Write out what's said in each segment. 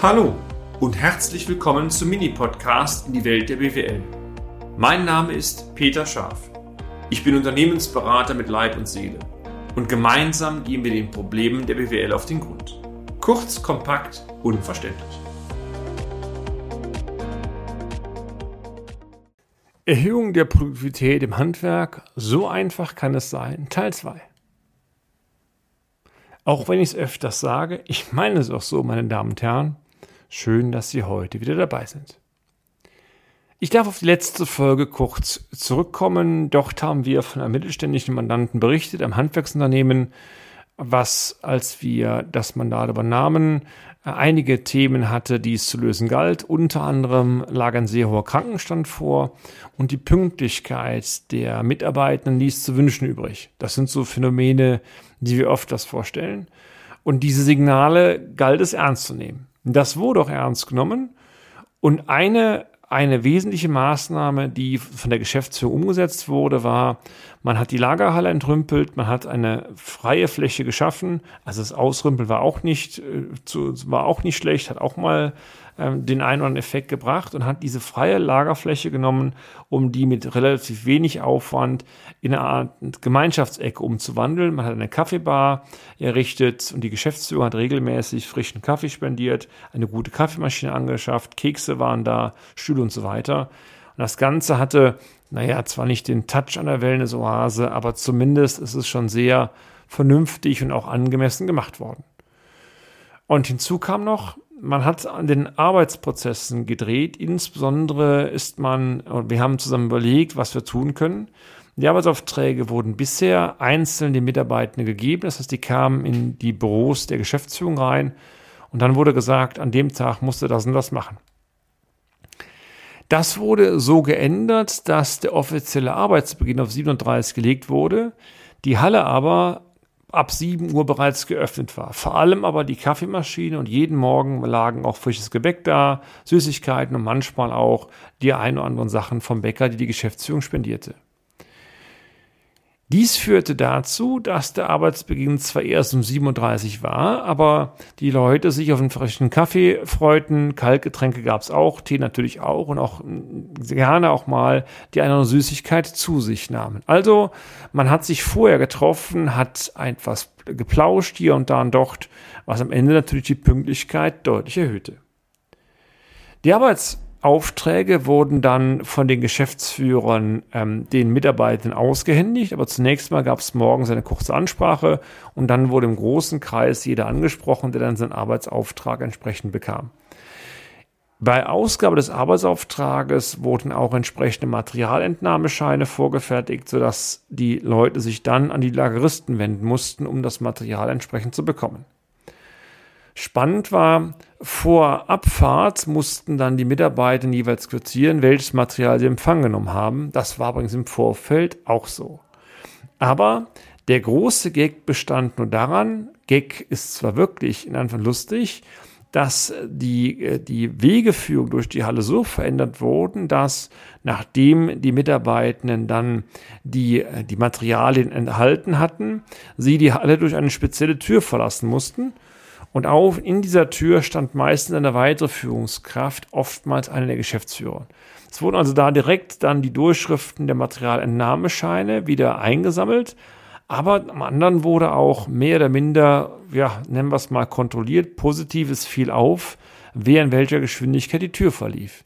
Hallo und herzlich willkommen zum Mini-Podcast in die Welt der BWL. Mein Name ist Peter Scharf. Ich bin Unternehmensberater mit Leib und Seele und gemeinsam gehen wir den Problemen der BWL auf den Grund. Kurz, kompakt, unverständlich. Erhöhung der Produktivität im Handwerk, so einfach kann es sein, Teil 2. Auch wenn ich es öfters sage, ich meine es auch so, meine Damen und Herren, Schön, dass Sie heute wieder dabei sind. Ich darf auf die letzte Folge kurz zurückkommen. Dort haben wir von einem mittelständischen Mandanten berichtet, einem Handwerksunternehmen, was, als wir das Mandat übernahmen, einige Themen hatte, die es zu lösen galt. Unter anderem lag ein sehr hoher Krankenstand vor und die Pünktlichkeit der Mitarbeitenden ließ zu wünschen übrig. Das sind so Phänomene, die wir oft das vorstellen. Und diese Signale galt es ernst zu nehmen. Das wurde auch ernst genommen. Und eine, eine wesentliche Maßnahme, die von der Geschäftsführung umgesetzt wurde, war, man hat die Lagerhalle entrümpelt, man hat eine freie Fläche geschaffen. Also das Ausrümpeln war auch nicht, äh, war auch nicht schlecht, hat auch mal ähm, den einen oder anderen Effekt gebracht und hat diese freie Lagerfläche genommen, um die mit relativ wenig Aufwand in eine Art Gemeinschaftsecke umzuwandeln. Man hat eine Kaffeebar errichtet und die Geschäftsführung hat regelmäßig frischen Kaffee spendiert, eine gute Kaffeemaschine angeschafft, Kekse waren da, Stühle und so weiter. Und das Ganze hatte, naja, zwar nicht den Touch an der Wellness-Oase, aber zumindest ist es schon sehr vernünftig und auch angemessen gemacht worden. Und hinzu kam noch, man hat an den Arbeitsprozessen gedreht. Insbesondere ist man, wir haben zusammen überlegt, was wir tun können. Die Arbeitsaufträge wurden bisher einzeln den Mitarbeitenden gegeben. Das heißt, die kamen in die Büros der Geschäftsführung rein und dann wurde gesagt, an dem Tag musste das und das machen. Das wurde so geändert, dass der offizielle Arbeitsbeginn auf 37 gelegt wurde. Die Halle aber ab 7 Uhr bereits geöffnet war. Vor allem aber die Kaffeemaschine und jeden Morgen lagen auch frisches Gebäck da, Süßigkeiten und manchmal auch die ein oder anderen Sachen vom Bäcker, die die Geschäftsführung spendierte. Dies führte dazu, dass der Arbeitsbeginn zwar erst um 37 war, aber die Leute sich auf einen frischen Kaffee freuten. Kaltgetränke gab es auch, Tee natürlich auch und auch gerne auch mal die eine Süßigkeit zu sich nahmen. Also man hat sich vorher getroffen, hat etwas geplauscht hier und da und dort, was am Ende natürlich die Pünktlichkeit deutlich erhöhte. Die Arbeits Aufträge wurden dann von den Geschäftsführern ähm, den Mitarbeitern ausgehändigt, aber zunächst mal gab es morgens eine kurze Ansprache und dann wurde im großen Kreis jeder angesprochen, der dann seinen Arbeitsauftrag entsprechend bekam. Bei Ausgabe des Arbeitsauftrages wurden auch entsprechende Materialentnahmescheine vorgefertigt, sodass die Leute sich dann an die Lageristen wenden mussten, um das Material entsprechend zu bekommen. Spannend war, vor Abfahrt mussten dann die Mitarbeiter jeweils quittieren, welches Material sie empfangen genommen haben. Das war übrigens im Vorfeld auch so. Aber der große Gag bestand nur daran, Gag ist zwar wirklich in Anfang lustig, dass die, äh, die Wegeführung durch die Halle so verändert wurden, dass nachdem die Mitarbeitenden dann die, äh, die Materialien enthalten hatten, sie die Halle durch eine spezielle Tür verlassen mussten und auf in dieser Tür stand meistens eine weitere Führungskraft, oftmals eine der Geschäftsführer. Es wurden also da direkt dann die Durchschriften der Materialentnahmescheine wieder eingesammelt, aber am anderen wurde auch mehr oder minder, ja, nennen wir es mal kontrolliert, positives fiel auf, wer in welcher Geschwindigkeit die Tür verlief.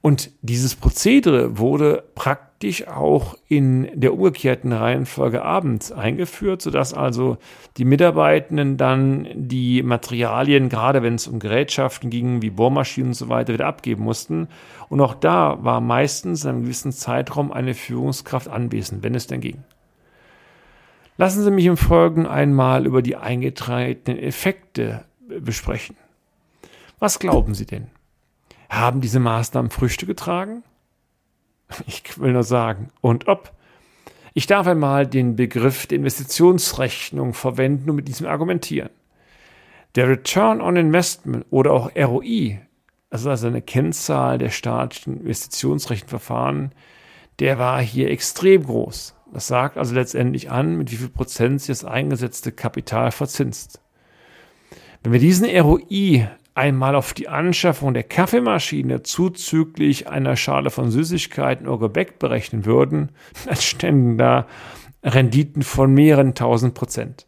Und dieses Prozedere wurde praktisch auch in der umgekehrten Reihenfolge abends eingeführt, sodass also die Mitarbeitenden dann die Materialien, gerade wenn es um Gerätschaften ging, wie Bohrmaschinen und so weiter, wieder abgeben mussten. Und auch da war meistens in einem gewissen Zeitraum eine Führungskraft anwesend, wenn es denn ging. Lassen Sie mich im Folgenden einmal über die eingetretenen Effekte besprechen. Was glauben Sie denn? Haben diese Maßnahmen Früchte getragen? Ich will nur sagen, und ob. Ich darf einmal den Begriff der Investitionsrechnung verwenden und mit diesem argumentieren. Der Return on Investment oder auch ROI, also eine Kennzahl der staatlichen Investitionsrechenverfahren, der war hier extrem groß. Das sagt also letztendlich an, mit wie viel Prozent sich das eingesetzte Kapital verzinst. Wenn wir diesen ROI einmal auf die Anschaffung der Kaffeemaschine zuzüglich einer Schale von Süßigkeiten oder Gebäck berechnen würden, dann ständen da Renditen von mehreren tausend Prozent.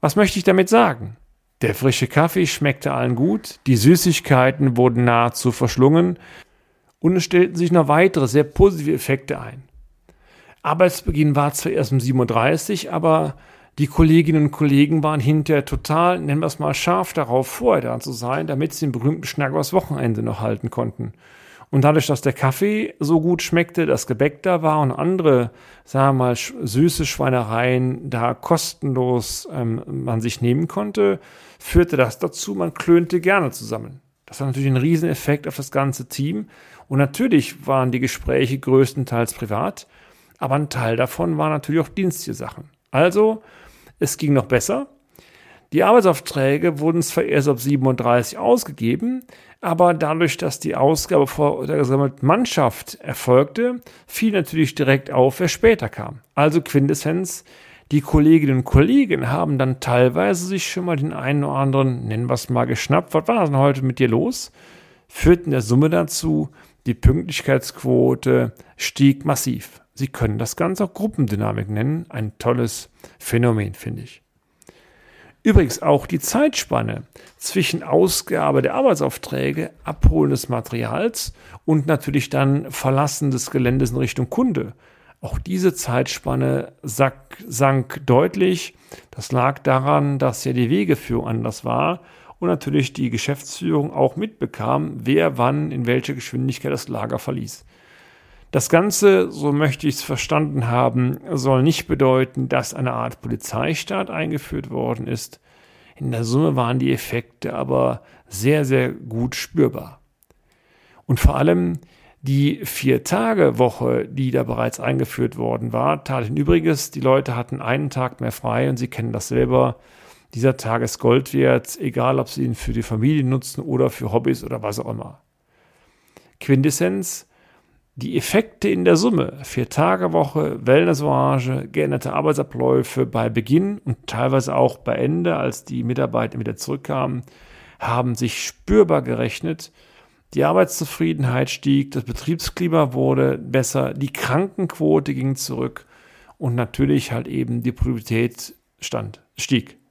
Was möchte ich damit sagen? Der frische Kaffee schmeckte allen gut, die Süßigkeiten wurden nahezu verschlungen und es stellten sich noch weitere sehr positive Effekte ein. Arbeitsbeginn war zwar erst um 37, aber die Kolleginnen und Kollegen waren hinterher total, nennen wir es mal, scharf darauf, vorher da zu sein, damit sie den berühmten Schnack übers Wochenende noch halten konnten. Und dadurch, dass der Kaffee so gut schmeckte, das Gebäck da war und andere, sagen wir mal, süße Schweinereien da kostenlos ähm, man sich nehmen konnte, führte das dazu, man klönte gerne zusammen. Das hat natürlich einen Rieseneffekt auf das ganze Team. Und natürlich waren die Gespräche größtenteils privat, aber ein Teil davon war natürlich auch dienstliche Sachen. Also, es ging noch besser. Die Arbeitsaufträge wurden zwar erst ab 37 ausgegeben, aber dadurch, dass die Ausgabe vor der gesammelten Mannschaft erfolgte, fiel natürlich direkt auf, wer später kam. Also Quintessenz, die Kolleginnen und Kollegen haben dann teilweise sich schon mal den einen oder anderen, nennen wir es mal, geschnappt. Was war denn heute mit dir los? Führten der Summe dazu, die Pünktlichkeitsquote stieg massiv. Sie können das Ganze auch Gruppendynamik nennen. Ein tolles Phänomen, finde ich. Übrigens auch die Zeitspanne zwischen Ausgabe der Arbeitsaufträge, Abholen des Materials und natürlich dann Verlassen des Geländes in Richtung Kunde. Auch diese Zeitspanne sank, sank deutlich. Das lag daran, dass ja die Wegeführung anders war und natürlich die Geschäftsführung auch mitbekam, wer wann in welcher Geschwindigkeit das Lager verließ. Das Ganze, so möchte ich es verstanden haben, soll nicht bedeuten, dass eine Art Polizeistaat eingeführt worden ist. In der Summe waren die Effekte aber sehr, sehr gut spürbar. Und vor allem die Vier-Tage-Woche, die da bereits eingeführt worden war, tat ein Übriges. Die Leute hatten einen Tag mehr frei und sie kennen das selber. Dieser Tag ist Gold wert, egal ob sie ihn für die Familie nutzen oder für Hobbys oder was auch immer. Quintessenz, die Effekte in der Summe, Vier-Tage-Woche, Wellness-Orange, geänderte Arbeitsabläufe bei Beginn und teilweise auch bei Ende, als die Mitarbeiter wieder zurückkamen, haben sich spürbar gerechnet. Die Arbeitszufriedenheit stieg, das Betriebsklima wurde besser, die Krankenquote ging zurück und natürlich halt eben die Produktivität stand, stieg.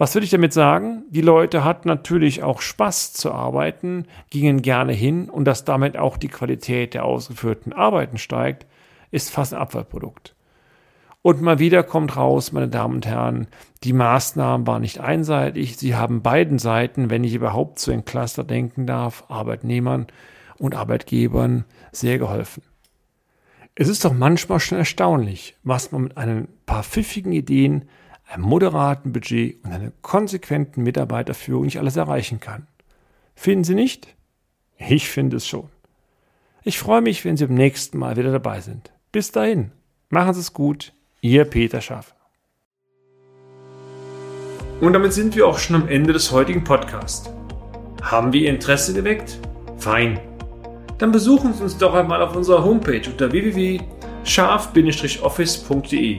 Was will ich damit sagen? Die Leute hatten natürlich auch Spaß zu arbeiten, gingen gerne hin und dass damit auch die Qualität der ausgeführten Arbeiten steigt, ist fast ein Abfallprodukt. Und mal wieder kommt raus, meine Damen und Herren, die Maßnahmen waren nicht einseitig, sie haben beiden Seiten, wenn ich überhaupt zu einem Cluster denken darf, Arbeitnehmern und Arbeitgebern sehr geholfen. Es ist doch manchmal schon erstaunlich, was man mit ein paar pfiffigen Ideen einem moderaten Budget und einer konsequenten Mitarbeiterführung nicht alles erreichen kann. Finden Sie nicht? Ich finde es schon. Ich freue mich, wenn Sie beim nächsten Mal wieder dabei sind. Bis dahin, machen Sie es gut, Ihr Peter Schaff. Und damit sind wir auch schon am Ende des heutigen Podcasts. Haben wir Ihr Interesse geweckt? Fein. Dann besuchen Sie uns doch einmal auf unserer Homepage unter www.scharf-office.de